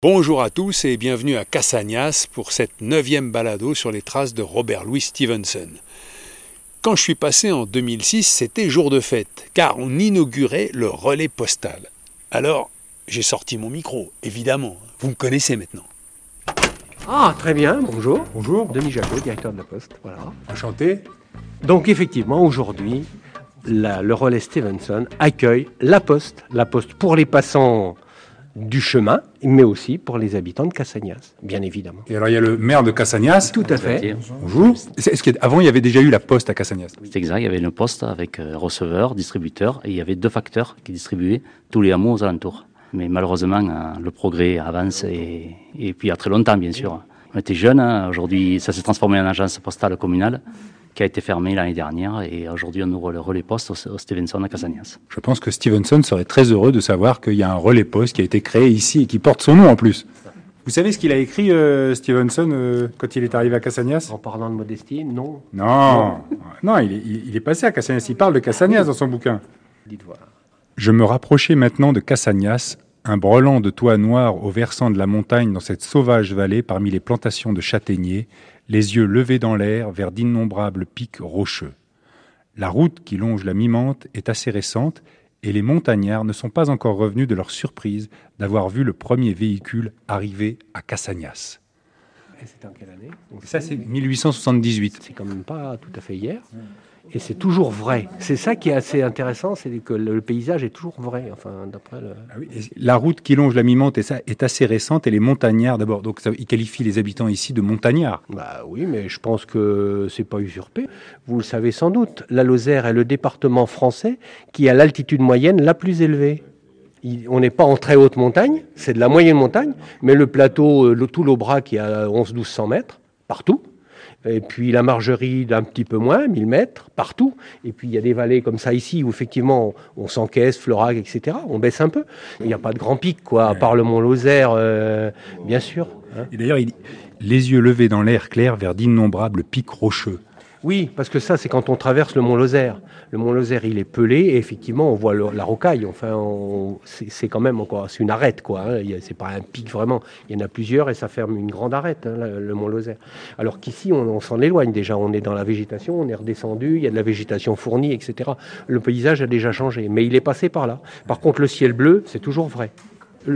Bonjour à tous et bienvenue à Cassagnas pour cette neuvième balado sur les traces de Robert Louis Stevenson. Quand je suis passé en 2006, c'était jour de fête, car on inaugurait le relais postal. Alors, j'ai sorti mon micro, évidemment. Vous me connaissez maintenant. Ah, très bien, bonjour. Bonjour. Denis Jacot, directeur de la Poste. Voilà. Enchanté. Donc, effectivement, aujourd'hui, le relais Stevenson accueille la Poste. La Poste pour les passants du chemin, mais aussi pour les habitants de Cassagnas, bien évidemment. Et alors il y a le maire de Cassagnas. Tout à fait. Bonjour. Est-ce est-ce qu'avant il y avait déjà eu la poste à Cassagnas C'est exact, il y avait une poste avec euh, receveur, distributeur, et il y avait deux facteurs qui distribuaient tous les hameaux aux alentours. Mais malheureusement, euh, le progrès avance, et, et puis il y a très longtemps, bien sûr. On était jeunes, hein, aujourd'hui ça s'est transformé en agence postale communale, qui a été fermée l'année dernière, et aujourd'hui on ouvre le relais poste au, au Stevenson à Casagnas. Je pense que Stevenson serait très heureux de savoir qu'il y a un relais poste qui a été créé ici et qui porte son nom en plus. Vous savez ce qu'il a écrit, euh, Stevenson, euh, quand il est arrivé à Cassagnas En parlant de modestie, non. Non, non, il est, il- il est passé à Cassagnas. Il parle de Cassagnas dans son bouquin. Dites voir. Je me rapprochais maintenant de Cassagnas, un brelan de toit noir au versant de la montagne dans cette sauvage vallée parmi les plantations de châtaigniers, les yeux levés dans l'air vers d'innombrables pics rocheux. La route qui longe la Mimante est assez récente et les montagnards ne sont pas encore revenus de leur surprise d'avoir vu le premier véhicule arriver à Cassagnas. Et c'était en quelle année? On Ça, c'est 1878. C'est quand même pas tout à fait hier. Et c'est toujours vrai. C'est ça qui est assez intéressant, c'est que le paysage est toujours vrai. Enfin, d'après le. Ah oui, La route qui longe la Mimante est, est assez récente et les montagnards, d'abord, donc ça, ils qualifient les habitants ici de montagnards. Bah oui, mais je pense que c'est pas usurpé. Vous le savez sans doute, la Lozère est le département français qui a l'altitude moyenne la plus élevée. Il- on n'est pas en très haute montagne, c'est de la moyenne montagne, mais le plateau, euh, le, tout l'Aubrac qui a 11-1200 mètres, partout. Et puis la margerie d'un petit peu moins, 1000 mètres, partout. Et puis il y a des vallées comme ça ici où effectivement on, s'encaisse, Florac, etc. On baisse un peu. Il n'y a pas de grand pic, quoi, à part le mont Lozère, euh, bien sûr. hein. Et d'ailleurs, les yeux levés dans l'air clair vers d'innombrables pics rocheux. Oui, parce que ça, c'est quand on traverse le mont Lozère. Le mont Lozère, il est pelé, et effectivement, on voit la rocaille. Enfin, c'est quand même encore, c'est une arête, quoi. hein. C'est pas un pic vraiment. Il y en a plusieurs, et ça ferme une grande arête, hein, le, mont Lozère. Alors qu'ici, on s'en éloigne déjà. On est dans la végétation, on est redescendu, il y a de la végétation fournie, etc. Le paysage a déjà changé, mais il est passé par là. Par contre, le ciel bleu, c'est toujours vrai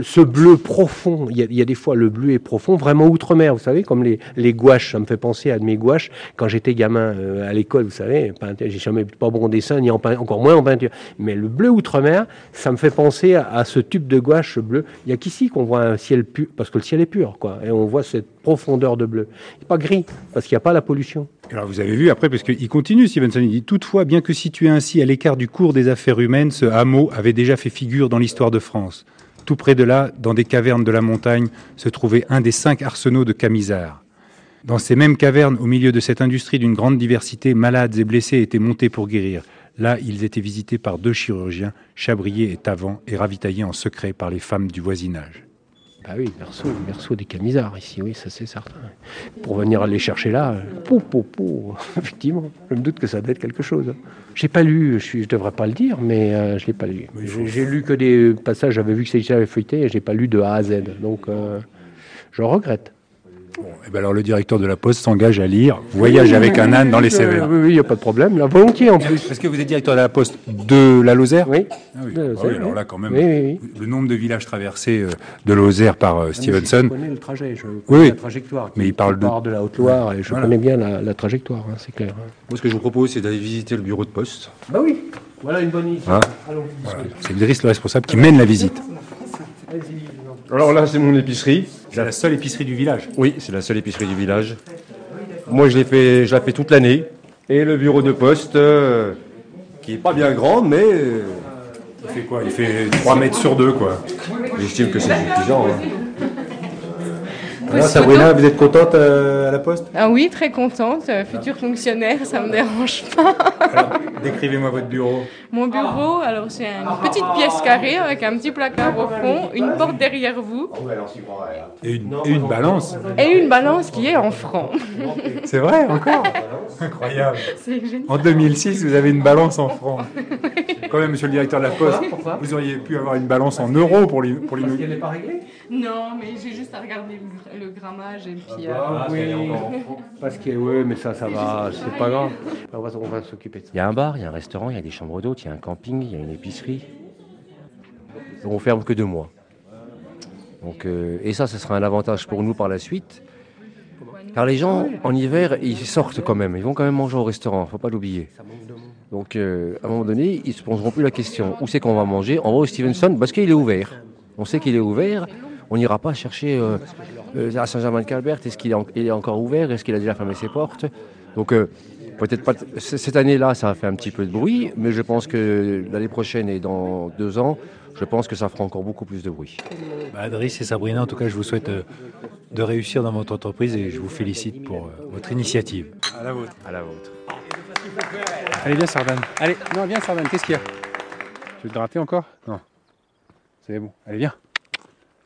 ce bleu profond, il y, a, il des fois le bleu est profond, vraiment outre-mer, vous savez, comme les, les gouaches, ça me fait penser à mes gouaches quand j'étais gamin euh, à l'école, vous savez, peinture- j'ai jamais pas bon dessin, ni en pein- encore moins en peinture, mais le bleu outre-mer, ça me fait penser à, ce tube de gouache bleu. Il y a qu'ici qu'on voit un ciel pur, parce que le ciel est pur, quoi, et on voit cette profondeur de bleu. C'est pas gris, parce qu'il n'y a pas la pollution. Alors vous avez vu après, parce qu'il continue, Stevenson, il dit Toutefois, bien que situé ainsi à l'écart du cours des affaires humaines, ce hameau avait déjà fait figure dans l'histoire de France. Tout près de là, dans des cavernes de la montagne, se trouvait un des cinq arsenaux de Camisards. Dans ces mêmes cavernes, au milieu de cette industrie d'une grande diversité, malades et blessés étaient montés pour guérir. Là, ils étaient visités par deux chirurgiens, Chabrier et Tavant, et ravitaillés en secret par les femmes du voisinage. Bah oui, berceau, berceau des camisards ici, oui, ça c'est certain. Pour venir les chercher là, pou, pou, pou, effectivement, je me doute que ça doit être quelque chose. hein. J'ai pas lu, je, je devrais pas le dire, mais euh, je l'ai pas lu. J'ai lu que des passages, j'avais vu que c'était j'avais feuilleté, et j'ai pas lu de A à Z, donc euh, je regrette. Eh ben alors le directeur de la Poste s'engage à lire Voyage avec un âne dans les Cévennes. oui, oui, il n'y a pas de problème, là, volontiers en plus. Parce que vous êtes directeur de la Poste de la Lozère Oui, Ah oui. Ah alors là, quand même, Oui, oui, le nombre de villages traversés euh, de Lozère par euh, Je Stevenson. connais le trajet, je connais Oui, la trajectoire. mais il parle de- la Haute-Loire, et je Voilà. connais bien la, la trajectoire, hein, c'est clair. hein. Moi, ce que je vous propose, c'est d'aller visiter le bureau de poste. Bah oui, voilà une bonne idée. Ah. Allons. C'est Idriss le responsable qui mène la visite. Alors là, c'est mon épicerie. C'est la seule épicerie du village. Oui, c'est la seule épicerie du village. Moi, je l'ai fait, je la fais toute l'année. Et le bureau de poste, euh, qui est pas bien grand, mais euh, Il fait quoi? Il fait 3 mètres sur 2, quoi. J'estime que c'est suffisant. hein. Alors, Sabrina, vous êtes contente euh, à la poste? Ah oui, très contente. Euh, Futur fonctionnaire, ça me dérange pas. Alors, décrivez-moi votre bureau. Mon bureau, alors c'est une petite pièce carrée avec un petit placard au fond, une porte derrière vous Et une, et une balance. et une balance qui est en francs. C'est vrai, encore? Incroyable. C'est génial. En 2006, vous avez une balance en francs. Quand même, monsieur le directeur de la Poste, vous auriez pu avoir une balance en euros pour les pour l'inaugurer. Non, mais j'ai juste à regarder le, le grammage et puis. euh, oui, parce que oui, mais ça, ça va, c'est pas grave. On va, on va s'occuper de ça. Il y a un bar, il y a un restaurant, il y a des chambres d'hôtes, il y a un camping, il y a une épicerie. On ferme que deux mois. Donc, euh, et ça, ce sera un avantage pour nous par la suite. Car les gens, en hiver, ils sortent quand même. Ils vont quand même manger au restaurant, faut pas l'oublier. Donc, euh, à un moment donné, ils se poseront plus la question où c'est qu'on va manger? On va au Stevenson parce qu'il est ouvert. On sait qu'il est ouvert. On n'ira pas chercher euh, euh, à Saint-Germain-de-Calbert. Est-ce qu'il est, en- il est encore ouvert? Est-ce qu'il a déjà fermé ses portes? Donc, euh, peut-être pas. Cette année-là, ça a fait un petit peu de bruit, mais je pense que l'année prochaine et dans deux ans, je pense que ça fera encore beaucoup plus de bruit. Bah, Driss et Sabrina, en tout cas, je vous souhaite euh, de réussir dans votre entreprise et je vous félicite pour euh, votre initiative. À la vôtre. À la vôtre. Allez, viens, Sardane. Allez, non, viens, Sardane, qu'est-ce qu'il y a? Tu veux te gratter encore? Non. C'est bon, allez, viens.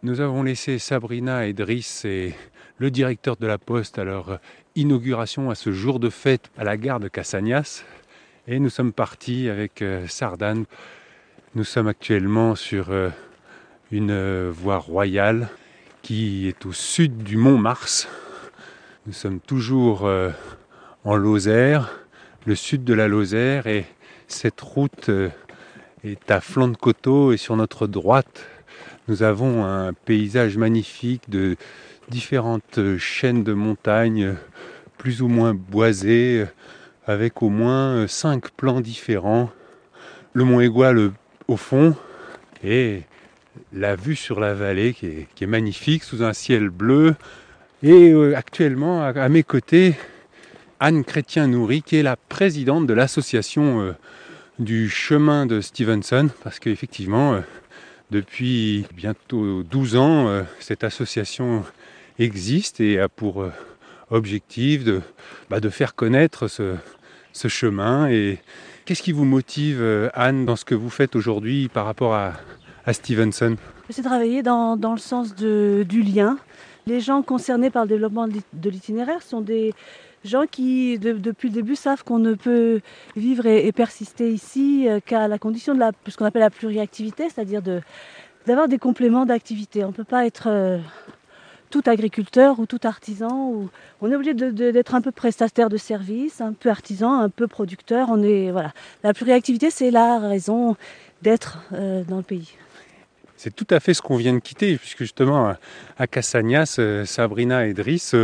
Nous avons laissé Sabrina et Driss et le directeur de la Poste à leur inauguration à ce jour de fête à la gare de Cassagnas. Et nous sommes partis avec euh, Sardane. Nous sommes actuellement sur euh, une euh, voie royale qui est au sud du mont Mars. Nous sommes toujours en Lozère le sud de la Lozère et cette route est à flanc de coteau et sur notre droite nous avons un paysage magnifique de différentes chaînes de montagnes plus ou moins boisées avec au moins cinq plans différents. Le mont Égual au fond et la vue sur la vallée qui est, magnifique sous un ciel bleu et euh, actuellement à- mes côtés Anne Chrétien-Nourry, qui est la présidente de l'association euh, du chemin de Stevenson, parce qu'effectivement, euh, depuis bientôt 12 ans, euh, cette association existe et a pour euh, objectif de, bah, de faire connaître ce, chemin. Et qu'est-ce qui vous motive, euh, Anne, dans ce que vous faites aujourd'hui par rapport à, Stevenson? C'est travailler dans, dans le sens du lien. Les gens concernés par le développement de l'itinéraire sont des gens qui, de- depuis le début, savent qu'on ne peut vivre et, persister ici euh, qu'à la condition de ce qu'on appelle la pluriactivité, c'est-à-dire d'avoir des compléments d'activité. On ne peut pas être euh, tout agriculteur ou tout artisan. On est obligé d'être un peu prestataire de services, un peu artisan, un peu producteur. On est, voilà. La pluriactivité, c'est la raison d'être euh, dans le pays. C'est tout à fait ce qu'on vient de quitter, puisque justement à- Cassagnas, Sabrina et Driss,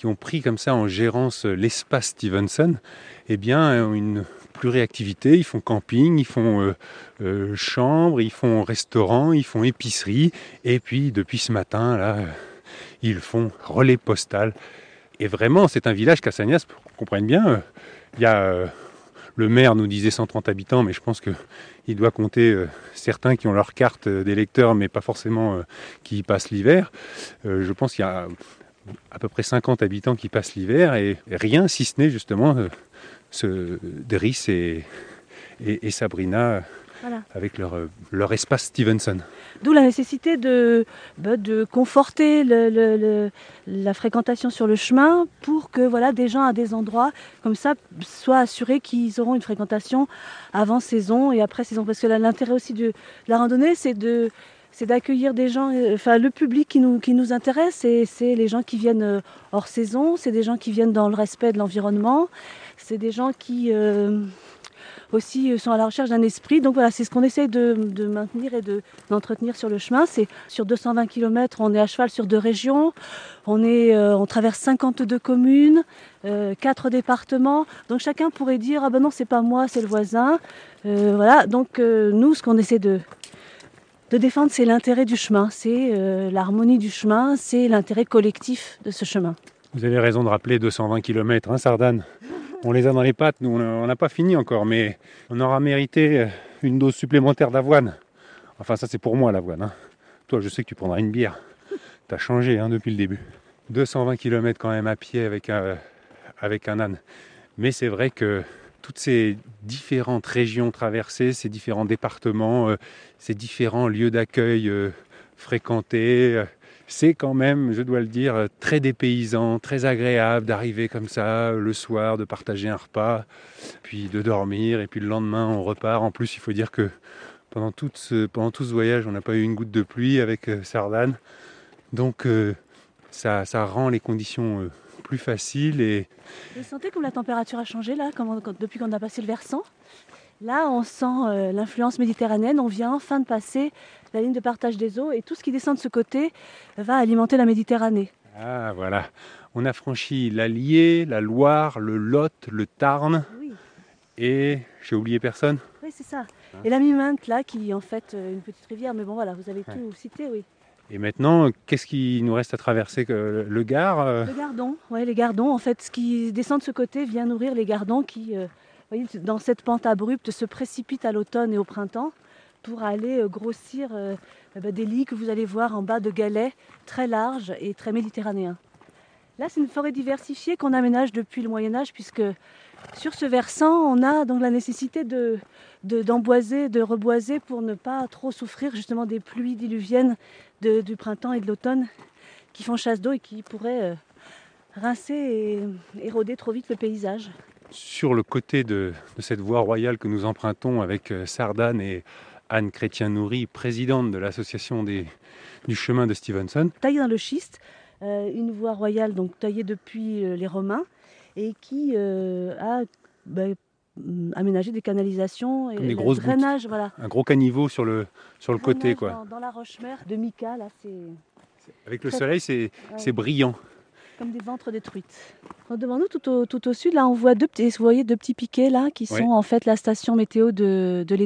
qui ont pris comme ça en gérance euh, l'espace Stevenson, eh bien ont une pluriactivité. Ils font camping, ils font euh, euh, chambre, ils font restaurant, ils font épicerie, et puis depuis ce matin là, euh, ils font relais postal. Et vraiment, c'est un village Cassagnas, pour qu'on comprenne bien. euh, Il y a euh, le maire nous disait 130 habitants, mais je pense que il doit compter euh, certains qui ont leur carte euh, d'électeur, mais pas forcément euh, qui y passent l'hiver. Euh, je pense qu'il y a à peu près 50 habitants qui passent l'hiver et rien si ce n'est justement euh, ce Driss et, et, et Sabrina Voilà. avec leur, euh, leur espace Stevenson. D'où la nécessité de, bah, de conforter le- le- le- la fréquentation sur le chemin pour que voilà, des gens à des endroits comme ça soient assurés qu'ils auront une fréquentation avant saison et après saison. Parce que l'intérêt aussi de, de la randonnée, c'est de c'est d'accueillir des gens, euh, enfin le public qui nous, qui nous intéresse, c'est les gens qui viennent euh, hors saison, c'est des gens qui viennent dans le respect de l'environnement, c'est des gens qui euh, aussi sont à la recherche d'un esprit. Donc voilà, c'est ce qu'on essaye de, maintenir et de, d'entretenir sur le chemin. C'est sur 220 km, on est à cheval sur deux régions, on, est, on traverse 52 communes, euh, quatre départements. Donc chacun pourrait dire ah ben non c'est pas moi, c'est le voisin. Voilà. Donc nous ce qu'on essaie de de défendre, c'est l'intérêt du chemin, c'est euh, l'harmonie du chemin, c'est l'intérêt collectif de ce chemin. Vous avez raison de rappeler 220 km, hein, Sardane On les a dans les pattes, nous on n'a pas fini encore, mais on aura mérité euh, une dose supplémentaire d'avoine. Enfin ça c'est pour moi l'avoine. hein. Toi, je sais que tu prendras une bière. T'as changé hein, depuis le début. 220 km quand même à pied avec un, avec un âne. Mais c'est vrai que toutes ces différentes régions traversées, ces différents départements, euh, ces différents lieux d'accueil euh, fréquentés, euh, c'est quand même, je dois le dire, très dépaysant, très agréable d'arriver comme ça le soir, de partager un repas, puis de dormir, et puis le lendemain on repart. En plus, il faut dire que pendant tout ce, voyage, on n'a pas eu une goutte de pluie avec Sardane. Donc ça, rend les conditions plus faciles. Et... Vous sentez comme la température a changé là, depuis qu'on a passé le versant? Là, on sent l'influence méditerranéenne. On vient enfin de passer la ligne de partage des eaux et tout ce qui descend de ce côté va alimenter la Méditerranée. Ah voilà, on a franchi l'Allier, la Loire, le Lot, le Tarn et j'ai oublié personne? Oui, c'est ça. Hein? Et la Miminte là qui est en fait euh, une petite rivière, mais bon voilà, vous avez tout cité, oui. Et maintenant, qu'est-ce qui nous reste à traverser Le Gard euh Le Gardon, les Gardons. En fait, ce qui descend de ce côté vient nourrir les Gardons qui, euh, dans cette pente abrupte, se précipitent à l'automne et au printemps pour aller euh, grossir eh ben, des lits que vous allez voir en bas de galets très larges et très méditerranéens. Là, c'est une forêt diversifiée qu'on aménage depuis le Moyen Âge, puisque sur ce versant, on a donc la nécessité de, d'emboiser, de, reboiser pour ne pas trop souffrir justement des pluies diluviennes du printemps et de l'automne qui font chasse d'eau et qui pourraient euh, rincer et éroder trop vite le paysage. Sur le côté de, de cette voie royale que nous empruntons avec Sardane et Anne Chrétien-Nourry, présidente de l'association du chemin de Stevenson. Taillée dans le schiste, euh, une voie royale donc taillée depuis euh, les Romains et qui euh, a bah, mm, aménagé des canalisations et des grosses drainage, voilà. Un gros caniveau sur le, sur le côté. Quoi. Dans, la roche-mer de Mica, là, c'est... Avec le soleil, c'est, brillant. Comme des ventres de truites. Devant nous, tout au, tout au, sud, là, on voit deux petits, vous voyez, deux petits piquets là, qui sont en fait la station météo de, de.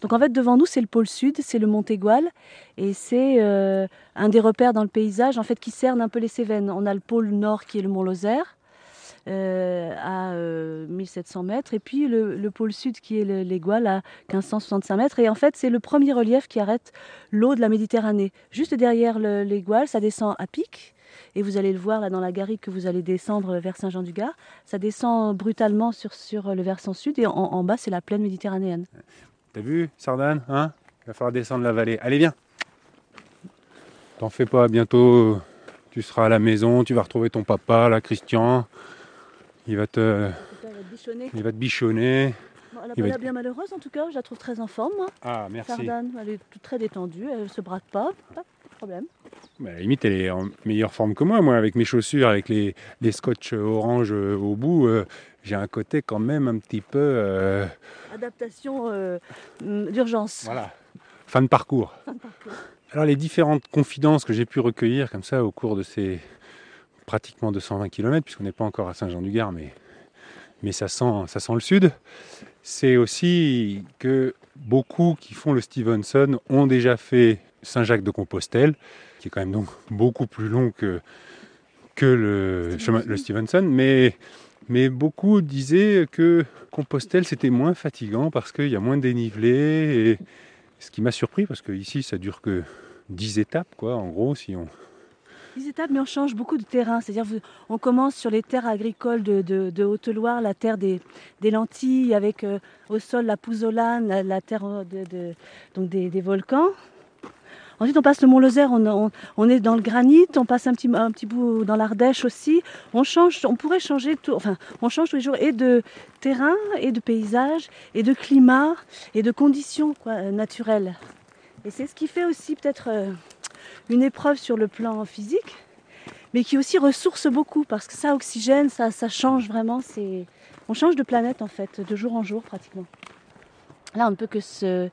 Donc en fait, devant nous, c'est le pôle sud, c'est le Mont Égual, et c'est euh, un des repères dans le paysage en fait qui cerne un peu les Cévennes. On a le pôle nord qui est le Mont Lozère. Euh, à 1700 euh, mètres. Et puis le, pôle sud qui est l'Égual à 1565 mètres. Et en fait c'est le premier relief qui arrête l'eau de la Méditerranée. Juste derrière l'Égual ça descend à pic. Et vous allez le voir là dans la garrigue que vous allez descendre vers Saint-Jean-du-Gard. Ça descend brutalement sur, sur le versant sud. Et en bas c'est la plaine méditerranéenne. T'as vu, Sardane hein? Il va falloir descendre la vallée. Allez, viens. T'en fais pas, bientôt tu seras à la maison, tu vas retrouver ton papa, là, Christian. Il va te. Il va te bichonner. elle a pas l'air bien malheureuse en tout cas, je la trouve très en forme moi. Ah merci. Sardane, elle est très détendue, elle se brade pas, pas de problème. Bah, à la limite, elle est en meilleure forme que moi, moi, avec mes chaussures, avec les, les scotch orange euh, au bout. Euh, j'ai un côté quand même un petit peu. Euh, Adaptation d'urgence. Voilà, fin de parcours. Alors, les différentes confidences que j'ai pu recueillir comme ça au cours de ces pratiquement 220 km, puisqu'on n'est pas encore à Saint-Jean-du-Gard, mais, mais ça, sent, ça sent le sud, c'est aussi que beaucoup qui font le Stevenson ont déjà fait Saint-Jacques de Compostelle, qui est quand même donc beaucoup plus long que, que le, chemin, le Stevenson, mais, mais beaucoup disaient que Compostelle c'était moins fatigant parce qu'il y a moins de dénivelé, et ce qui m'a surpris parce que ici ça dure que 10 étapes, quoi, en gros, si on, 10 étapes, mais on change beaucoup de terrain. C'est-à-dire on commence sur les terres agricoles de, Haute-Loire, la terre des, lentilles, avec euh, au sol la pouzzolane, la, terre de, donc des, volcans. Ensuite, on passe le Mont Lozère, on, est dans le granit, on passe un petit, bout dans l'Ardèche aussi. On change, on pourrait changer tout, enfin, on change tous les jours et de terrain, et de paysage, et de climat, et de conditions quoi, naturelles. Et c'est ce qui fait aussi peut-être euh, une épreuve sur le plan physique, mais qui aussi ressource beaucoup parce que ça oxygène, ça, change vraiment. On change de planète en fait, de jour en jour pratiquement. Là, on ne peut que se,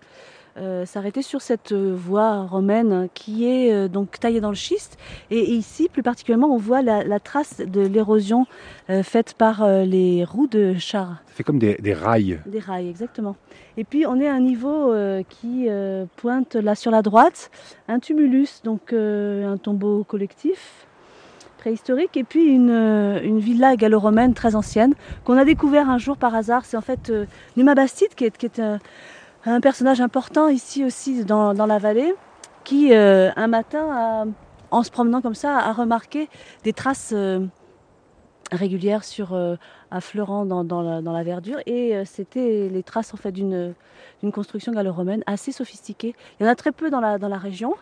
euh, s'arrêter sur cette voie romaine qui est euh, donc taillée dans le schiste. Et, ici, plus particulièrement, on voit la, trace de l'érosion euh, faite par les roues de char. Ça fait comme des, rails. Des rails, exactement. Et puis, on est à un niveau qui pointe là sur la droite, un tumulus, donc un tombeau collectif préhistorique, et puis une, une villa gallo-romaine très ancienne qu'on a découvert un jour par hasard. C'est en fait Numa Bastide qui est, qui est un personnage important ici aussi dans, la vallée, qui, euh, un matin, en se promenant comme ça, a remarqué des traces euh, régulières sur euh, affleurant dans, la, verdure. Et c'était les traces en fait d'une construction gallo-romaine assez sophistiquée. Il y en a très peu dans la, région.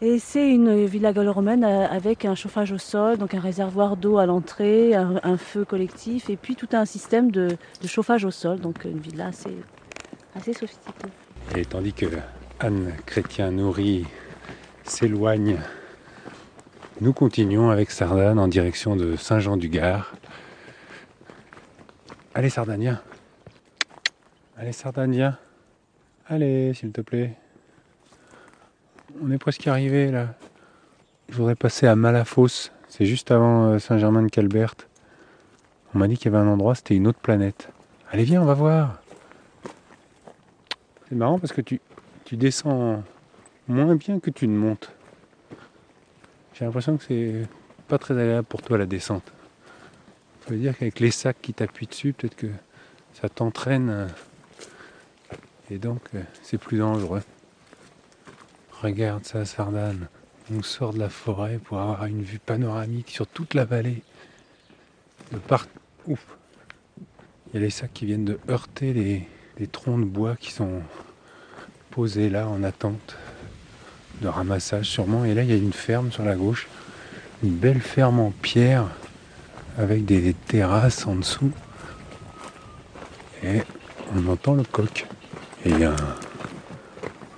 Et c'est une villa gallo-romaine avec un chauffage au sol, donc un réservoir d'eau à l'entrée, un, un feu collectif, et puis tout un système de, de chauffage au sol. Donc une villa assez, Et tandis que Anne Chrétien-Nourri s'éloigne, nous continuons avec Sardane en direction de Saint-Jean-du-Gard. Allez Sardania Allez Sardania Allez, s'il te plaît. On est presque arrivé là. Je voudrais passer à Malafosse. C'est juste avant euh, Saint-Germain-de-Calbert. On m'a dit qu'il y avait un endroit, c'était une autre planète. Allez, viens, on va voir. C'est marrant parce que tu, descends moins bien que tu ne montes. J'ai l'impression que c'est pas très agréable pour toi la descente. Ça veut dire qu'avec les sacs qui t'appuient dessus, peut-être que ça t'entraîne. euh, Et donc, euh, c'est plus dangereux. Regarde ça, Sardane. On sort de la forêt pour avoir une vue panoramique sur toute la vallée. De part... Ouf. Il y a les sacs qui viennent de heurter les, les troncs de bois qui sont posés là en attente de ramassage sûrement. Et là, il y a une ferme sur la gauche. Une belle ferme en pierre avec des terrasses en dessous. Et on entend le coq. Et il y a un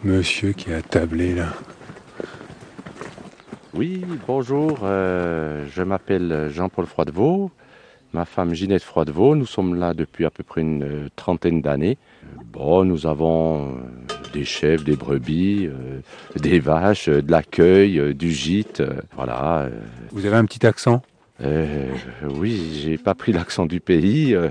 monsieur qui est attablé là. Oui, bonjour, euh, je m'appelle Jean-Paul Froidevaux, ma femme Ginette Froidevaux, nous sommes là depuis à peu près une euh, trentaine d'années. Bon, nous avons euh, des chèvres, des brebis, euh, des vaches, euh, de l'accueil, euh, du gîte, euh, voilà. euh. Vous avez un petit accent? Euh, oui, j'ai pas pris l'accent du pays, euh,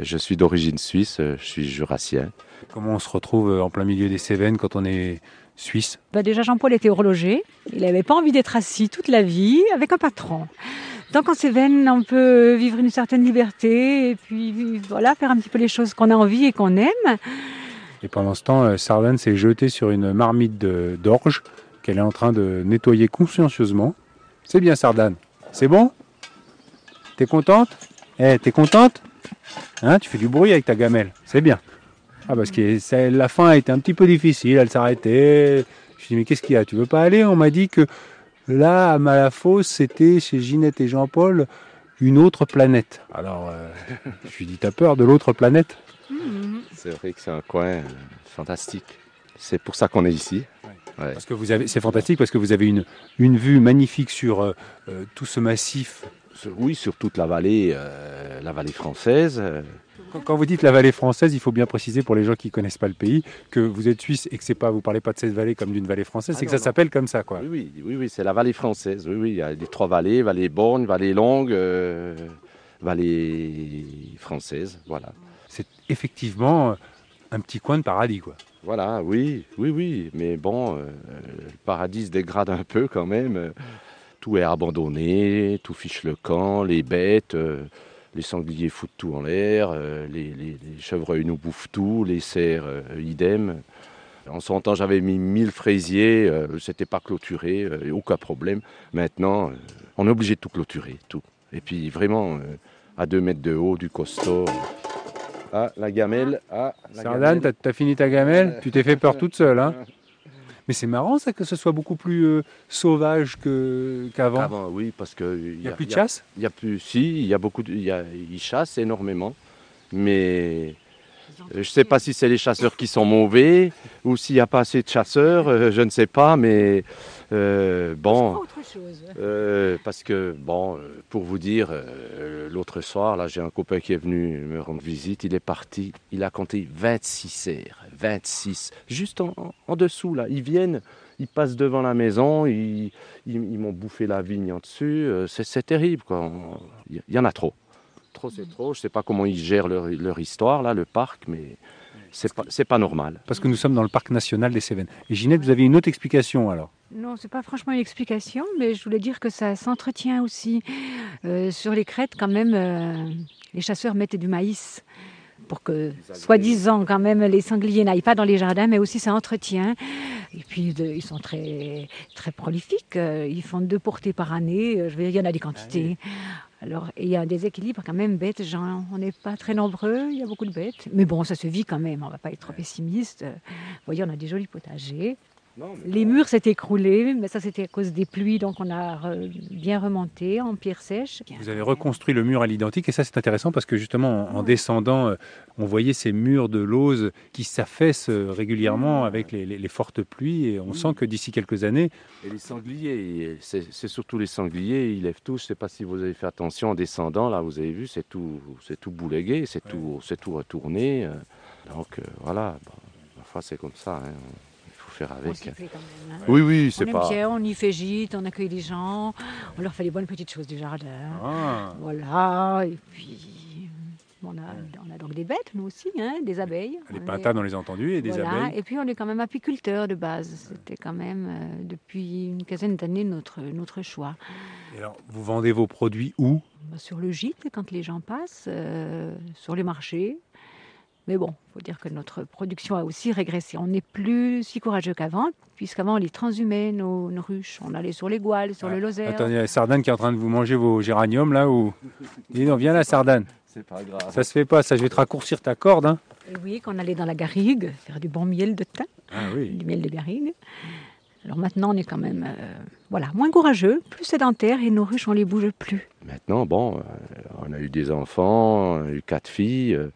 je suis d'origine suisse, euh, je suis jurassien. Comment on se retrouve en plein milieu des Cévennes quand on est suisse Bah déjà, Jean-Paul était horloger. Il n'avait pas envie d'être assis toute la vie avec un patron. Donc en Cévennes, on peut vivre une certaine liberté et puis voilà, faire un petit peu les choses qu'on a envie et qu'on aime. Et pendant ce temps, euh, Sardane s'est jetée sur une marmite d'orge qu'elle est en train de nettoyer consciencieusement. C'est bien Sardane. C'est bon? T'es contente? Eh, t'es contente? Hein, tu fais du bruit avec ta gamelle. C'est bien. Ah, parce que la fin a été un petit peu difficile, elle s'arrêtait. Je dis, mais qu'est-ce qu'il y a? Tu veux pas aller? On m'a dit que là, à Malafosse, c'était chez Ginette et Jean-Paul une autre planète. Alors, euh, je lui dis, t'as peur de l'autre planète? C'est vrai que c'est un coin euh, fantastique. C'est pour ça qu'on est ici. Ouais. Parce que vous avez, c'est fantastique parce que vous avez une, une vue magnifique sur euh, tout ce massif. Oui, sur toute la vallée, la vallée française. Quand, vous dites la vallée française, il faut bien préciser pour les gens qui connaissent pas le pays que vous êtes suisse et que c'est pas, vous parlez pas de cette vallée comme d'une vallée française, Ah c'est que ça s'appelle comme ça, quoi. Oui, oui, oui, oui, c'est la vallée française. Oui, oui, il y a les trois vallées, vallée Borne, vallée Longue, euh, vallée française, voilà. C'est effectivement euh, un petit coin de paradis, quoi. Voilà, oui, oui, oui, mais bon, euh, le paradis se dégrade un peu quand même. Tout est abandonné, tout fiche le camp, les bêtes, euh, les sangliers foutent tout en l'air, euh, les, les- les chevreuils nous bouffent tout, les cerfs, euh, idem. En son temps, j'avais mis 1000 fraisiers, euh, c'était pas clôturé, aucun problème. Maintenant, on est obligé de tout clôturer, tout. Et puis vraiment, à 2 mètres de haut, du costaud. Ah, la gamelle. Ah, la Sardane, t'as fini ta gamelle? Tu t'es fait peur toute seule, hein? Mais c'est marrant ça que ce soit beaucoup plus euh, sauvage qu'avant. Avant, oui, parce que il y a plus de chasse? Il y a plus, si, il y a beaucoup, ils chassent énormément, mais je sais pas si c'est les chasseurs qui sont mauvais ou s'il n'y a pas assez de chasseurs, euh, je ne sais pas, mais euh, bon, Autre chose. euh, parce que bon, euh, pour vous dire, euh, l'autre soir, là, j'ai un copain qui est venu me rendre visite. Il est parti, il a compté 26 cerfs, 26, juste en, en- en dessous là. Ils viennent, ils passent devant la maison, ils, ils- ils m'ont bouffé la vigne en dessus. euh, c'est, c'est terrible, quoi. Il y, en a trop, trop, c'est trop. Je sais pas comment ils gèrent leur, leur histoire là, le parc, mais c'est pas, c'est pas normal. Parce que nous sommes dans le parc national des Cévennes. Et Ginette, vous avez une autre explication alors Non, c'est pas franchement une explication, mais je voulais dire que ça s'entretient aussi. Euh, sur les crêtes, quand même, euh, les chasseurs mettaient du maïs pour que, soi-disant, quand même, les sangliers n'aillent pas dans les jardins, mais aussi ça entretient. Et puis, de- ils sont très, très prolifiques. euh, Ils font deux portées par année. Je veux dire, il y en a des quantités. Alors, il y a un déséquilibre quand même bête. On n'est pas très nombreux, il y a beaucoup de bêtes. Mais bon, ça se vit quand même, on ne va pas être trop pessimiste. Vous voyez, on a des jolis potagers. Les murs s'étaient écroulés, mais ça c'était à cause des pluies, donc on a re- bien remonté en pierre sèche. Vous avez reconstruit le mur à l'identique et ça c'est intéressant parce que justement en, en descendant, euh, on voyait ces murs de lauze qui s'affaissent euh, régulièrement avec les, les- les fortes pluies et on sent que d'ici quelques années, Et les sangliers, c'est surtout les sangliers, ils lèvent tout. Je ne sais pas si vous avez fait attention en descendant, là, vous avez vu, c'est tout, c'est tout boulégué, c'est tout, c'est tout retourné. euh. Donc euh, voilà, bon, parfois c'est comme ça. hein. Faire On avec. s'y fait quand même, hein. Oui, oui, On c'est pas. bien, on y fait gîte, on accueille les gens, on leur fait les bonnes petites choses du jardin. Ah. Voilà, et puis on a, on a donc des bêtes, nous aussi, hein, des abeilles. les On pintades on les a entendus et des Voilà, abeilles. Et puis on est quand même apiculteur de base. C'était quand même euh, depuis une quinzaine d'années notre, notre choix. Et alors, vous vendez vos produits où? Sur le gîte, quand les gens passent, euh, sur les marchés. Mais bon, il faut dire que notre production a aussi régressé. On n'est plus si courageux qu'avant, puisqu'avant on les transhumait, nos, nos ruches. On allait sur les gouales, sur le Lozère. Attendez, il y a Sardane qui est en train de vous manger vos géraniums là ou Dis donc, viens là Sardane. C'est pas grave. Ça se fait pas, ça je vais te raccourcir ta corde. Hein. Et oui, qu'on allait dans la garrigue, faire du bon miel de thym, Ah oui. du miel de garrigue. Alors maintenant, on est quand même euh, voilà, moins courageux, plus sédentaire, et nos ruches, on les bouge plus. Maintenant, bon, euh, on a eu des enfants, on a eu quatre filles. euh,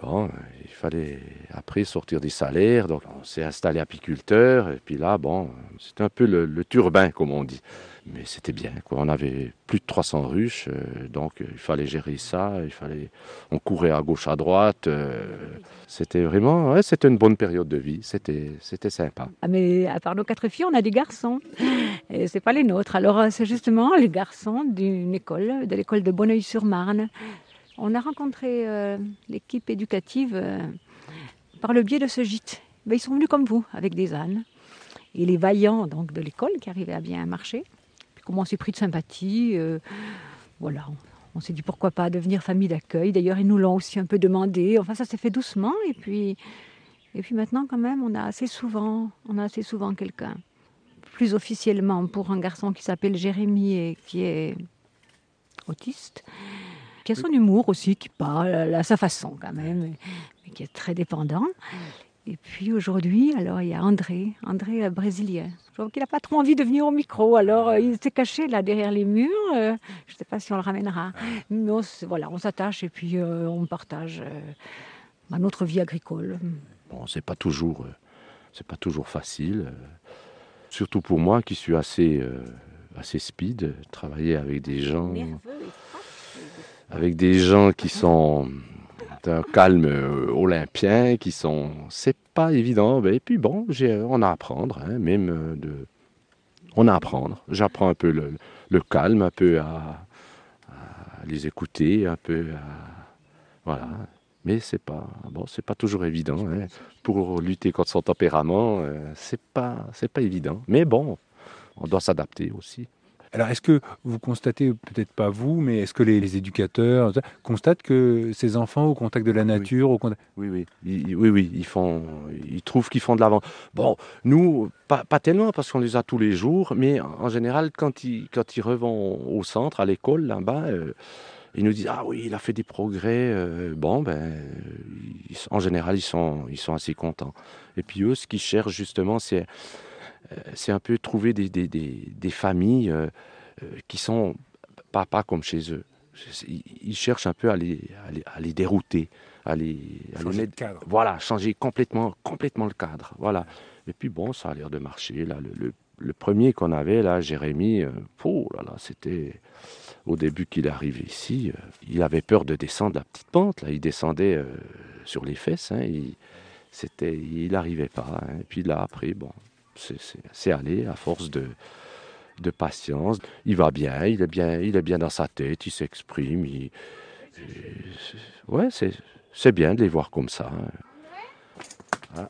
bon, il fallait après sortir des salaires, donc on s'est installé apiculteur. Et puis là, bon, c'était un peu le, turbin, comme on dit. Mais c'était bien, quoi. On avait plus de 300 ruches, euh, donc il fallait gérer ça. Il fallait, on courait à gauche, à droite. euh, c'était vraiment, c'était une bonne période de vie. C'était, c'était sympa. Ah, mais à part nos quatre filles, on a des garçons. Et c'est pas les nôtres. Alors, euh, c'est justement les garçons d'une école, de l'école de Bonneuil-sur-Marne. On a rencontré euh, l'équipe éducative euh, par le biais de ce gîte. Ben, ils sont venus comme vous, avec des ânes. Et les vaillants donc, de l'école qui arrivaient à bien marcher. Puis comment on s'est pris de sympathie. euh, voilà, on, on s'est dit pourquoi pas devenir famille d'accueil. D'ailleurs, ils nous l'ont aussi un peu demandé. Enfin, ça s'est fait doucement. Et puis, et puis maintenant, quand même, on a assez souvent, on a assez souvent quelqu'un. Plus officiellement, pour un garçon qui s'appelle Jérémy et qui est autiste, qui a son humour aussi, qui parle à sa façon quand même, mais qui est très dépendant. Et puis aujourd'hui, alors il y a André, André euh, brésilien. Je vois qu'il n'a pas trop envie de venir au micro, alors euh, il s'est caché là derrière les murs. euh, je ne sais pas si on le ramènera. Mais on, voilà, on s'attache et puis euh, on partage euh, bah, notre vie agricole. Bon, c'est pas toujours, euh, c'est pas toujours facile. euh, surtout pour moi qui suis assez, euh, assez speed, euh, travailler avec des gens, avec des gens qui sont d'un calme euh, olympien, qui sont, c'est pas évident. ben, Et puis bon, j'ai, on a à apprendre, hein, même euh, de, on a à apprendre. J'apprends un peu le, calme, un peu à, à les écouter, un peu à, voilà. Mais c'est pas bon, c'est pas toujours évident. hein. Pour lutter contre son tempérament, euh, c'est pas c'est pas évident. Mais bon, on doit s'adapter aussi. Alors est-ce que vous constatez, peut-être pas vous, mais est-ce que les, les éducateurs constatent que ces enfants au contact de la nature, au contact... Oui, oui, ils, oui, oui, ils font, ils trouvent qu'ils font de l'avant. Bon, nous, pas, pas tellement parce qu'on les a tous les jours, mais en général, quand ils, quand ils revont au centre, à l'école, là-bas, euh, ils nous disent ah oui, il a fait des progrès. euh, bon, ben, ils- en général, ils sont, ils sont assez contents. Et puis eux, ce qu'ils cherchent justement, c'est, c'est un peu trouver des, des, des, des familles euh, euh, qui sont pas, pas comme chez eux. Ils cherchent un peu à les, à les, à les dérouter, à les, à Changer mettre- cadre. Voilà, changer complètement, complètement le cadre. Voilà. Et puis bon, ça a l'air de marcher. Là, le, le- le premier qu'on avait, là, Jérémy, euh, oh là là, c'était au début qu'il est arrivé ici, euh, il avait peur de descendre la petite pente. Là, il descendait euh, sur les fesses. hein, il, c'était, il n'arrivait pas. hein. Et puis là, après, bon, c'est, allé à force de, de patience. Il va bien, il est bien, il est bien dans sa tête, il s'exprime. il- ouais, c'est, bien de les voir comme ça. hein. Ah,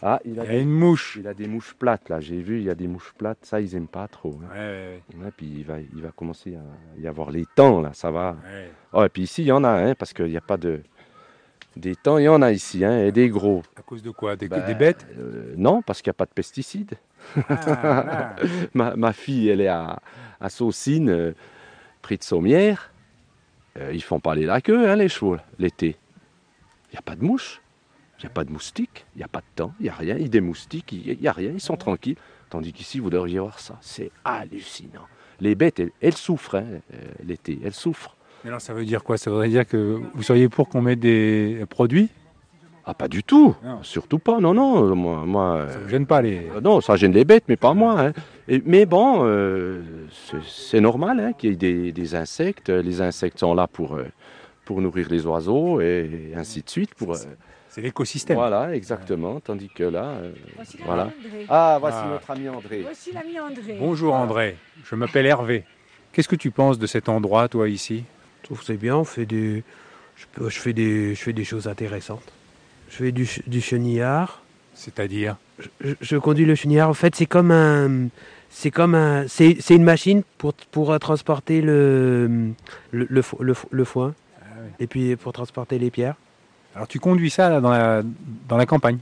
Ah, il, a Il y a une mouche. il a des mouches plates là. J'ai vu, il y a des mouches plates. Ça, ils aiment pas trop. hein. Ouais, ouais, Ouais, puis il va, il va commencer à y avoir les temps là. Ça va. Oh, et puis ici, il y en a, hein, parce qu'il n'y a pas de, Des temps, il y en a ici, hein, et des gros. À cause de quoi? Des, Ben, des bêtes? euh, Non, parce qu'il n'y a pas de pesticides. Ah, ma, ma fille, elle est à, à Saucine, euh, près de Sommières. Euh, ils font pas les la queue, hein, les chevaux, l'été. Il n'y a pas de mouches, il n'y a pas de moustiques, il n'y a pas de temps, il n'y a rien. Il des moustiques, il n'y a rien, ils sont tranquilles. Tandis qu'ici, vous devriez voir ça. C'est hallucinant. Les bêtes, elles, elles souffrent hein, euh, l'été, elles souffrent. Mais alors ça veut dire quoi? Ça voudrait dire que vous seriez pour qu'on mette des produits? Ah, pas du tout. Surtout pas. Non, non. Moi, moi, Ça ne gêne pas les. Euh, Non, ça gêne les bêtes, mais pas moi. hein. Et- mais bon, euh, c'est- normal hein, qu'il y ait des, des insectes. Les insectes sont là pour, euh, pour nourrir les oiseaux et ainsi de suite. Pour, euh, C'est l'écosystème. voilà, exactement. Tandis que là, euh, Voici voilà. André. Ah, voici Ah. notre ami André. Voici l'ami André. Bonjour André, je m'appelle Hervé. Qu'est-ce que tu penses de cet endroit, toi, ici? Je trouve que c'est bien, on fait des, je, fais des, je fais des choses intéressantes. Je fais du, ch- du chenillard. C'est-à-dire? Je, je conduis le chenillard. En fait, c'est comme un, c'est comme un, c'est c'est une machine pour, pour transporter le, le, le, fo- le fo- le foin. Et puis pour transporter les pierres. Alors tu conduis ça là, dans, la, dans la campagne?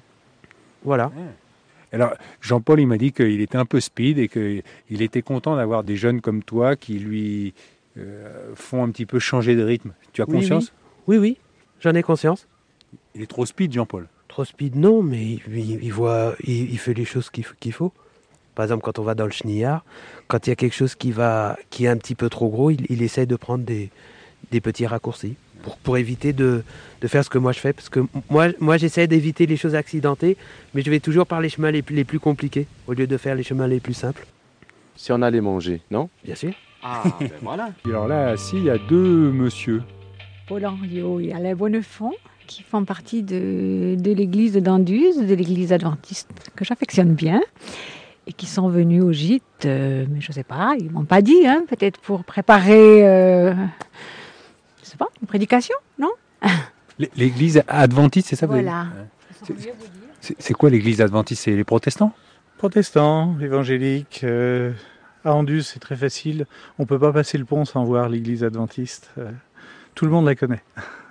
Voilà. Alors Jean-Paul, il m'a dit qu'il était un peu speed et qu'il était content d'avoir des jeunes comme toi qui lui font un petit peu changer de rythme. Tu as Oui, conscience? Oui, oui, j'en ai conscience. Il est trop speed, Jean-Paul. Trop speed, non, mais il, il- il voit, il, il fait les choses qu'il faut. Par exemple, quand on va dans le chenillard, quand il y a quelque chose qui, va, qui est un petit peu trop gros, il, il essaie de prendre des, des petits raccourcis pour, pour éviter de, de faire ce que moi je fais. Parce que moi, moi j'essaie d'éviter les choses accidentées, mais je vais toujours par les chemins les plus compliqués, au lieu de faire les chemins les plus simples. Si on allait manger, non? Bien sûr. Ah, ben voilà. Et alors là, si, il y a deux monsieur. Paul Henriot et Alain Bonnefond, qui font partie de, de l'église de Danduse, de l'église adventiste que j'affectionne bien, et qui sont venus au gîte, euh, mais je ne sais pas, ils m'ont pas dit, hein, peut-être pour préparer, euh, je sais pas, une prédication, non? L'église adventiste, c'est ça vous avez Voilà. c'est quoi l'église adventiste? C'est les protestants? Protestants, évangéliques, euh, à Andus, c'est très facile. On peut pas passer le pont sans voir l'église adventiste. euh, tout le monde la connaît.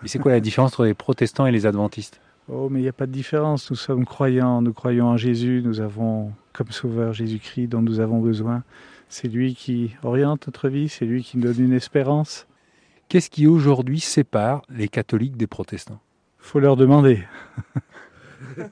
Et c'est quoi la différence entre les protestants et les adventistes? Oh, mais il n'y a pas de différence. Nous sommes croyants, nous croyons en Jésus, nous avons comme sauveur Jésus-Christ dont nous avons besoin. C'est lui qui oriente notre vie, c'est lui qui nous donne une espérance. Qu'est-ce qui aujourd'hui sépare les catholiques des protestants? Faut leur demander.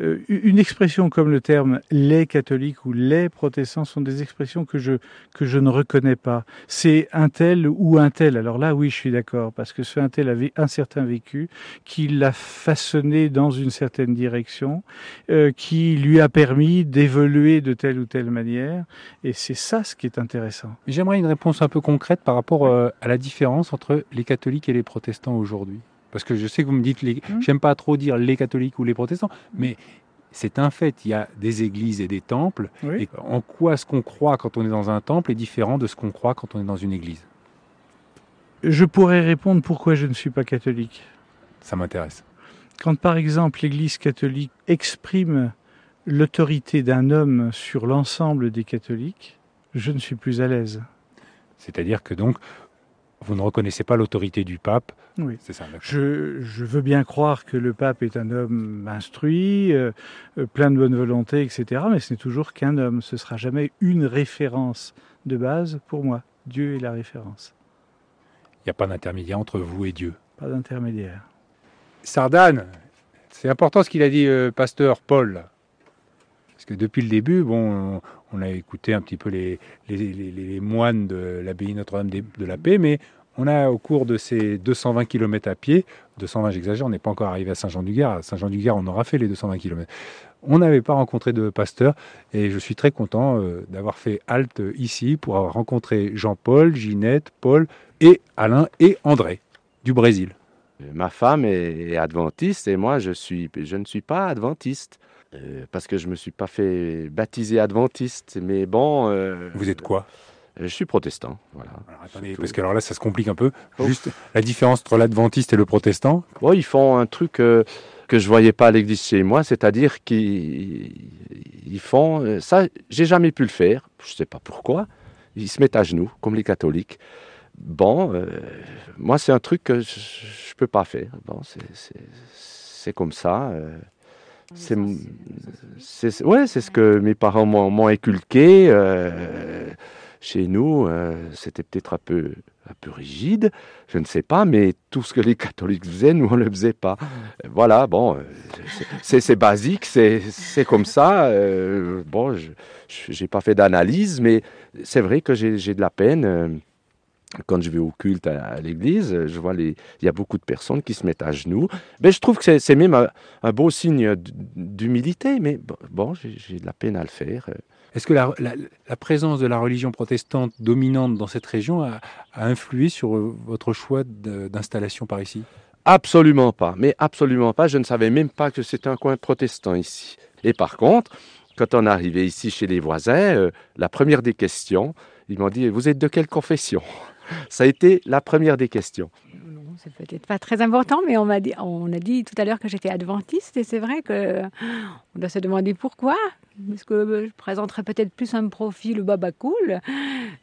Euh, une expression comme le terme les catholiques ou les protestants sont des expressions que je, que je ne reconnais pas. C'est un tel ou un tel. Alors là, oui, je suis d'accord, parce que ce un tel avait un certain vécu, qui l'a façonné dans une certaine direction, euh, qui lui a permis d'évoluer de telle ou telle manière. Et c'est ça ce qui est intéressant. J'aimerais une réponse un peu concrète par rapport euh, à la différence entre les catholiques et les protestants aujourd'hui. Parce que je sais que vous me dites, les... j'aime pas trop dire les catholiques ou les protestants, mais c'est un fait. Il y a des églises et des temples. Oui. Et en quoi ce qu'on croit quand on est dans un temple est différent de ce qu'on croit quand on est dans une église? Je pourrais répondre pourquoi je ne suis pas catholique. Ça m'intéresse. Quand par exemple l'Église catholique exprime l'autorité d'un homme sur l'ensemble des catholiques, je ne suis plus à l'aise. C'est-à-dire que donc, vous ne reconnaissez pas l'autorité du pape. Oui. C'est ça. Je, je veux bien croire que le pape est un homme instruit, euh, euh, plein de bonne volonté, etc. Mais ce n'est toujours qu'un homme. Ce sera jamais une référence de base pour moi. Dieu est la référence, Il n'y a pas d'intermédiaire entre vous et Dieu. pas d'intermédiaire. Sardane, c'est important ce qu'il a dit euh, pasteur Paul. Parce que depuis le début, bon, on, a écouté un petit peu les, moines de l'abbaye Notre-Dame de la Paix, mais on a au cours de ces 220 km à pied, 220 j'exagère, on n'est pas encore arrivé à Saint-Jean-du-Gard. À Saint-Jean-du-Gard, on aura fait les 220 km. On n'avait pas rencontré de pasteur et je suis très content euh, d'avoir fait halte ici pour avoir rencontré Jean-Paul, Ginette, Paul et Alain et André du Brésil. Ma femme est est adventiste et moi je, suis, je ne suis pas adventiste. Euh, parce que je ne me suis pas fait baptiser adventiste. Mais bon. euh, Vous êtes quoi Je suis protestant. Voilà. Attendez, parce que alors là, ça se complique un peu. Juste la différence entre l'adventiste et le protestant. Bon, ils font un truc euh, que je voyais pas à l'église chez moi, c'est-à-dire qu'ils ils font euh, ça. J'ai jamais pu le faire. Je sais pas pourquoi. Ils se mettent à genoux comme les catholiques. bon, euh, moi, c'est un truc que je ne peux pas faire. Bon, c'est comme ça. euh, c'est c'est ouais, c'est ce que mes parents m'ont m'ont inculqué. euh, chez nous, euh, c'était peut-être un peu, un peu rigide, je ne sais pas, mais tout ce que les catholiques faisaient, nous, on ne le faisait pas. Euh, Voilà, bon, euh, c'est- c'est c'est basique, c'est c'est comme ça. euh, bon, je n'ai pas fait d'analyse, mais c'est vrai que j'ai j'ai de la peine. Quand je vais au culte à, à l'église, je vois les, il y a beaucoup de personnes qui se mettent à genoux. Ben, je trouve que c'est- même un, un beau signe d'humilité, mais bon, bon, j'ai de la peine à le faire. Est-ce que la, la- la présence de la religion protestante dominante dans cette région a, a influé sur euh, votre choix d'installation par ici? Absolument pas, mais absolument pas. Je ne savais même pas que c'était un coin protestant ici. Et par contre, quand on arrivait ici chez les voisins, euh, la première des questions, ils m'ont dit Vous êtes de quelle confession? Ça a été la première des questions. Non, c'est peut-être pas très important, mais on m'a dit, on a dit tout à l'heure que j'étais adventiste, et c'est vrai que on doit se demander pourquoi. Parce que je présenterais peut-être plus un profil baba cool,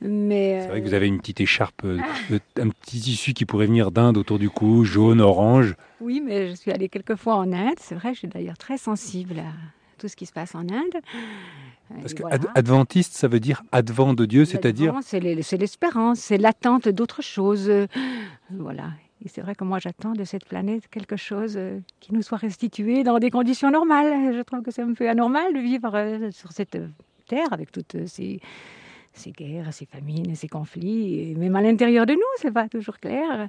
mais C'est vrai que vous avez une petite écharpe, euh, de- un petit tissu qui pourrait venir d'Inde autour du cou, jaune, orange. oui, mais je suis allée quelques fois en Inde. C'est vrai, je suis d'ailleurs très sensible à tout ce qui se passe en Inde. Parce que voilà. ad- adventiste, ça veut dire advent de Dieu, c'est-à-dire c'est l'es- c'est l'espérance, c'est l'attente d'autre chose. Voilà. Et c'est vrai que moi, j'attends de cette planète quelque chose euh, qui nous soit restitué dans des conditions normales. Je trouve que c'est un peu anormal de vivre euh, sur cette euh, terre avec toutes ces, ces guerres, ces famines, ces conflits. Et même à l'intérieur de nous, c'est pas toujours clair.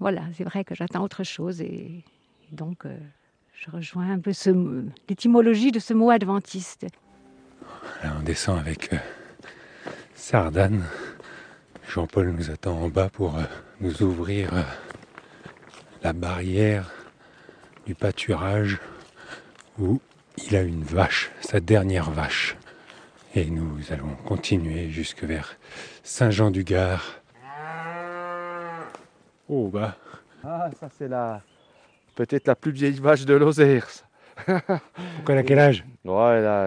Voilà, c'est vrai que j'attends autre chose. Et, et donc, euh, je rejoins un peu ce mot- l'étymologie de ce mot adventiste. Là, on descend avec euh, Sardane. Jean-Paul nous attend en bas pour euh, nous ouvrir euh, la barrière du pâturage où il a une vache, sa dernière vache. Et nous allons continuer jusque vers Saint-Jean-du-Gard. Oh bah, Ah, ça c'est la peut-être la plus vieille vache de Lozère. Pourquoi elle a quel âge? Ouais, elle a,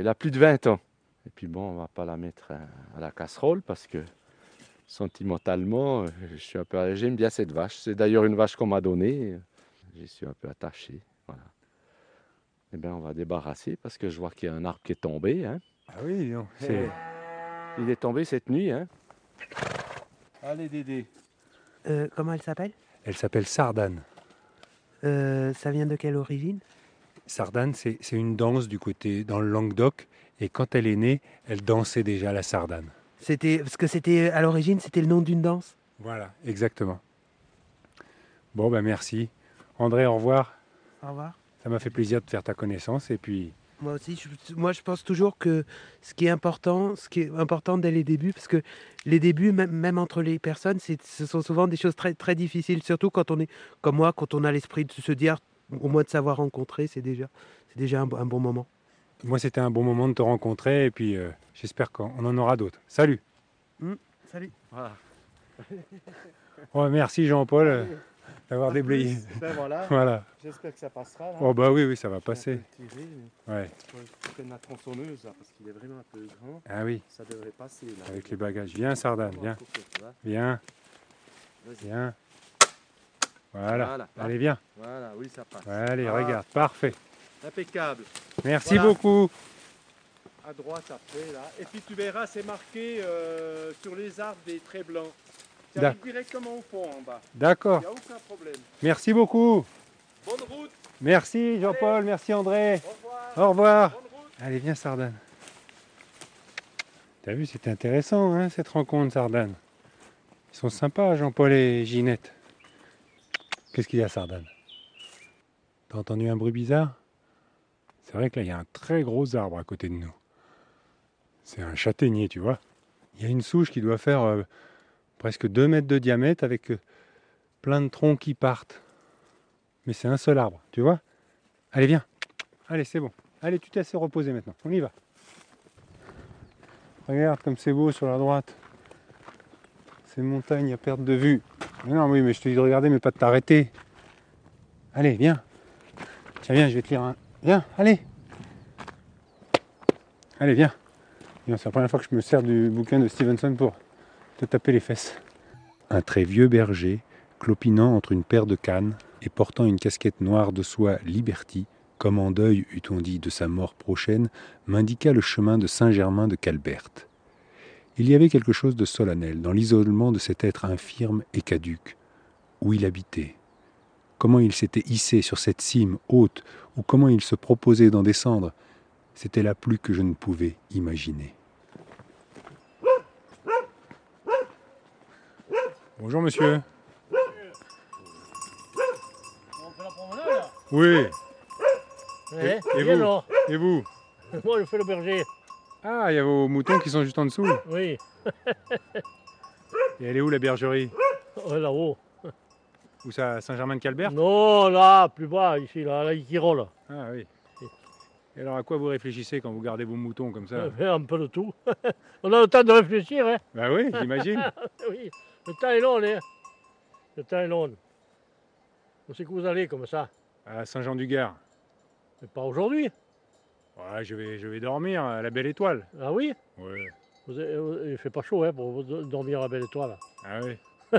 elle a plus de 20 ans. Et puis bon, on va pas la mettre à, la casserole parce que sentimentalement, euh, je suis un peu, j'aime bien cette vache. C'est d'ailleurs une vache qu'on m'a donnée. J'y suis un peu attaché. Voilà. Eh bien, on va débarrasser parce que je vois qu'il y a un arbre qui est tombé. Hein. Ah oui, non, c'est... Il est tombé cette nuit. Hein. Allez, Dédé. Euh, comment elle s'appelle? Elle s'appelle Sardane. Euh, Ça vient de quelle origine? Sardane, c'est c'est une danse du côté dans le Languedoc. Et quand elle est née, elle dansait déjà la sardane. C'était parce que c'était à l'origine, c'était le nom d'une danse? Voilà, exactement. Bon, ben merci. André, au revoir. Au revoir. Ça m'a fait plaisir de faire ta connaissance. Et puis, Moi aussi, je, moi je pense toujours que ce qui est important, ce qui est important dès les débuts, parce que les débuts, même, même entre les personnes, ce sont souvent des choses très très difficiles, surtout quand on est comme moi, quand on a l'esprit de se dire, au moins de savoir rencontrer, c'est déjà, c'est déjà un, bo- un bon moment. moi, c'était un bon moment de te rencontrer. Et puis, euh, j'espère qu'on en aura d'autres. Salut. Hmm, salut. Voilà. Ouais, merci Jean-Paul d'avoir déblayé. Ben voilà. voilà. J'espère que ça passera. là. Oh bah oui, oui, ça va passer. Tirer, Ouais. prendre la tronçonneuse là, parce qu'il est vraiment un peu grand. Ah oui. Ça devrait passer là. Avec les bagages. Viens, Sardane, viens. Viens, viens. Voilà. Voilà. Allez, viens. Voilà, oui, ça passe. Allez, Voilà. regarde. Parfait. Impeccable. Merci Voilà. beaucoup. À droite après, là. Et puis tu verras, c'est marqué euh, sur les arbres des traits blancs. Tu D'ac- arrives directement au fond en bas. D'accord. Il n'y a aucun problème. Merci beaucoup. Bonne route. Merci Jean-Paul, merci André. Au revoir. Au revoir. Allez, viens Sardane. T'as vu, c'était intéressant hein, cette rencontre Sardane. Ils sont sympas Jean-Paul et Ginette. Qu'est-ce qu'il y a Sardane? T'as entendu un bruit bizarre? C'est vrai que là, il y a un très gros arbre à côté de nous. C'est un châtaignier, tu vois. Il y a une souche qui doit faire euh, presque 2 mètres de diamètre avec euh, plein de troncs qui partent. Mais c'est un seul arbre, tu vois? Allez, viens. Allez, c'est bon. Allez, tu t'es assez reposé maintenant. On y va. Regarde comme c'est beau sur la droite. Ces montagnes à perte de vue. Non, oui, mais je te dis de regarder, mais pas de t'arrêter. Allez, viens. Tiens, viens, je vais te lire un. Viens, allez. Allez. Viens, C'est la première fois que je me sers du bouquin de Stevenson pour Un très vieux berger, clopinant entre une paire de cannes et portant une casquette noire de soie Liberty, comme en deuil eût-on dit de sa mort prochaine, m'indiqua le chemin de Saint-Germain de Calberte. Il y avait quelque chose de solennel dans l'isolement de cet être infirme et caduque, où il habitait, comment il s'était hissé sur cette cime haute, ou comment il se proposait d'en descendre, c'était là plus que je ne pouvais imaginer. Bonjour monsieur. Oui. Ouais, et, vous. Et vous Moi, je fais le berger. Ah, il y a vos moutons qui sont juste en dessous. Oui. Et elle est où la bergerie Ouais, Là-haut. Où ça, Saint-Germain-de-Calbert Non, là, plus bas, ici, là, là, qui roule. Ah oui. Et alors à quoi vous réfléchissez quand vous gardez vos moutons comme ça Un peu de tout. On a le temps de réfléchir, hein. Bah oui, j'imagine. oui, le temps est long, hein. Le temps est long. Où c'est que vous allez comme ça À Saint-Jean-du-Gard. Mais pas aujourd'hui. Ouais, je vais, je vais dormir à la Belle Étoile. Ah oui? Ouais. vous avez- vous- Il fait pas chaud, hein, pour dormir à la belle étoile. Ah oui.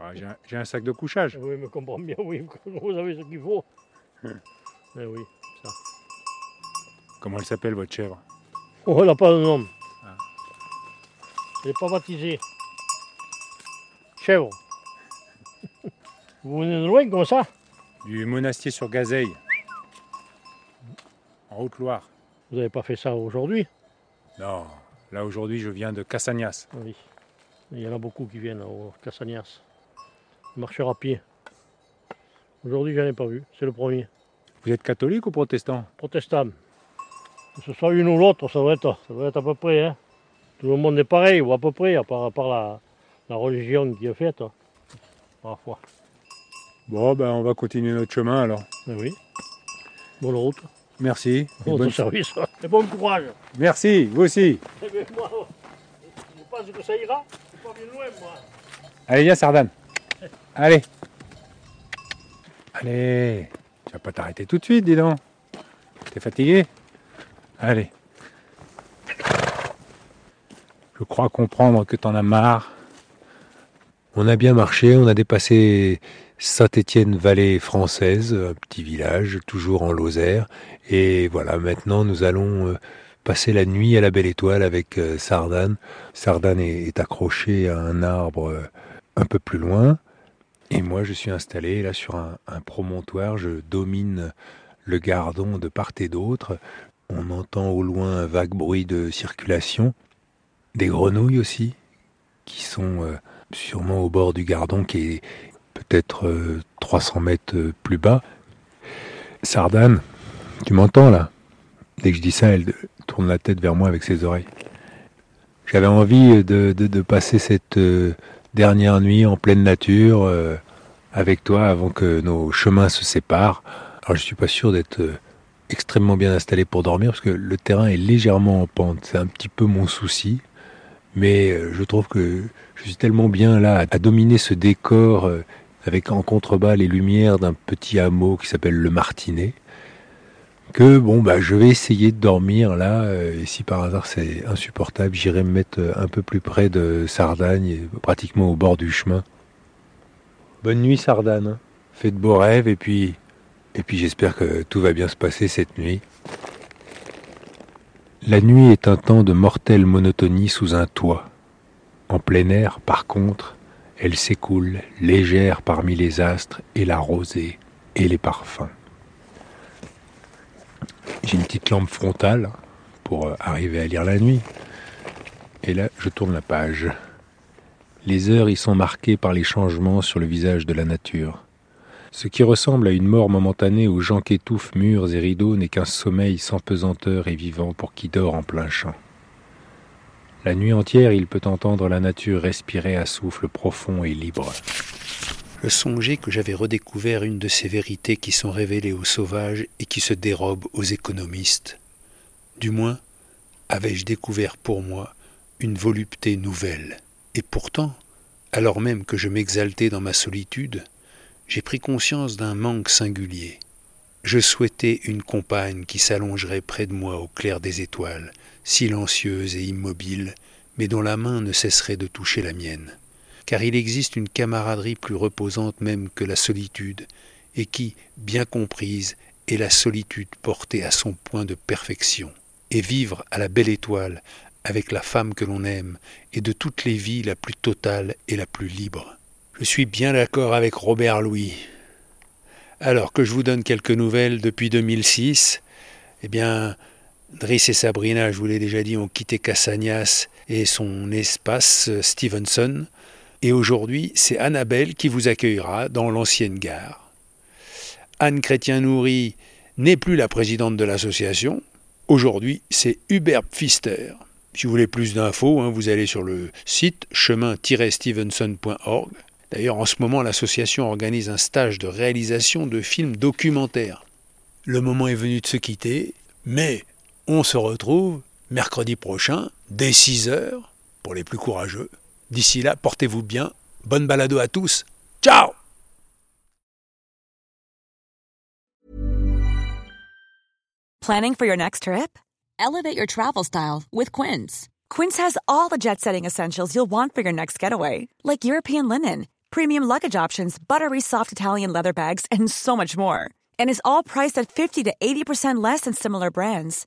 Ah, j'ai un- J'ai un, sac de couchage. Oui, mais comprends bien, oui, vous avez ce qu'il faut. Eh oui, ça. Comment elle s'appelle votre chèvre? Oh, elle n'a pas de nom. Ah. Elle n'est pas baptisée. Vous venez de loin comme ça Du monastier sur Gazeille. En Haute-Loire. Vous n'avez pas fait ça aujourd'hui? Non, là aujourd'hui je viens de Cassagnas. Oui. Il y en a beaucoup qui viennent au Cassagnas. Marcher à pied. Aujourd'hui, je n'en ai pas vu. C'est le premier. Vous êtes catholique ou protestant? Protestant. Que ce soit une ou l'autre, ça doit être, ça doit être à peu près. Hein. Tout le monde est pareil, ou à peu près, à part, à part la, la religion qui est faite. hein. Parfois. Bon, ben on va continuer notre chemin alors. Eh oui. Bonne route. Merci. Bon bonne- service. Et bon courage. Merci, vous aussi. Eh bien, moi, je pense que ça ira? C'est pas bien loin, moi. Allez, viens Sardane. Allez. Allez. Tu vas pas t'arrêter tout de suite, dis donc. T'es fatigué? Allez. Je crois comprendre que t'en as marre. On a bien marché, on a dépassé Saint-Étienne-Vallée française, un petit village, toujours en Lozère. Et voilà, maintenant nous allons euh, passer la nuit à la Belle Étoile avec euh, Sardane. Sardane est, accroché à un arbre euh, un peu plus loin. Et moi, je suis installé là sur un, promontoire. Je domine le gardon de part et d'autre. On entend au loin un vague bruit de circulation. Des grenouilles aussi, qui sont sûrement au bord du gardon, qui est peut-être euh, 300 mètres euh, plus bas. Sardane, tu m'entends là? Dès que je dis ça, elle tourne la tête vers moi avec ses oreilles. J'avais envie de, de- passer cette euh, dernière nuit en pleine nature euh, avec toi avant que nos chemins se séparent. Alors je suis pas sûr d'être euh, extrêmement bien installé pour dormir parce que le terrain est légèrement en pente. C'est un petit peu mon souci. Mais euh, je trouve que je suis tellement bien là à, dominer ce décor euh, avec en contrebas les lumières d'un petit hameau qui s'appelle le Martinet que bon bah je vais essayer de dormir là euh, et si par hasard c'est insupportable j'irai me mettre euh, un peu plus près de Sardagne et pratiquement au bord du chemin. Bonne nuit Sardane fais de beaux rêves et puis et puis j'espère que tout va bien se passer cette nuit. La nuit est un temps de mortelle monotonie sous un toit en plein air par contre elle s'écoule légère parmi les astres et la rosée et les parfums j'ai une petite lampe frontale pour euh, arriver à lire la nuit. Et là, je tourne la page. Les heures y sont marquées par les changements sur le visage de la nature. Ce qui ressemble à une mort momentanée aux gens qu'étouffent murs et rideaux n'est qu'un sommeil sans pesanteur et vivant pour qui dort en plein champ. La nuit entière, il peut entendre la nature respirer à souffle profond et libre. Je songeais que j'avais redécouvert une de ces vérités qui sont révélées aux sauvages et qui se dérobent aux économistes. Du moins, avais-je découvert pour moi une volupté nouvelle. Et pourtant, alors même que je m'exaltais dans ma solitude, j'ai pris conscience d'un manque singulier. Je souhaitais une compagne qui s'allongerait près de moi au clair des étoiles, silencieuse et immobile, mais dont la main ne cesserait de toucher la mienne. car il existe une camaraderie plus reposante même que la solitude, et qui, bien comprise, est la solitude portée à son point de perfection. Et vivre à la belle étoile, avec la femme que l'on aime, est de toutes les vies la plus totale et la plus libre. Je suis bien d'accord avec Robert Louis. Alors que je vous donne quelques nouvelles depuis 2006, eh bien, Driss et Sabrina, je vous l'ai déjà dit, ont quitté Cassagnas et son espace Stevenson. Et aujourd'hui, c'est Annabelle qui vous accueillera dans l'ancienne gare. Anne Chrétien-Nourry n'est plus la présidente de l'association. Aujourd'hui, c'est Hubert Pfister. Si vous voulez plus d'infos, hein, vous allez sur le site chemin-stevenson.org. D'ailleurs, en ce moment, l'association organise un stage de réalisation de films documentaires. Le moment est venu de se quitter, mais on se retrouve mercredi prochain, dès 6 heures, pour les plus courageux. D'ici là, portez-vous bien. Bonne balado à tous. Ciao Planning for your next trip? Elevate your travel style with Quince. Quince has all the jet setting essentials you'll want for your next getaway, like European linen, premium luggage options, buttery soft Italian leather bags, and so much more. And is all priced at 50 to 80% less than similar brands.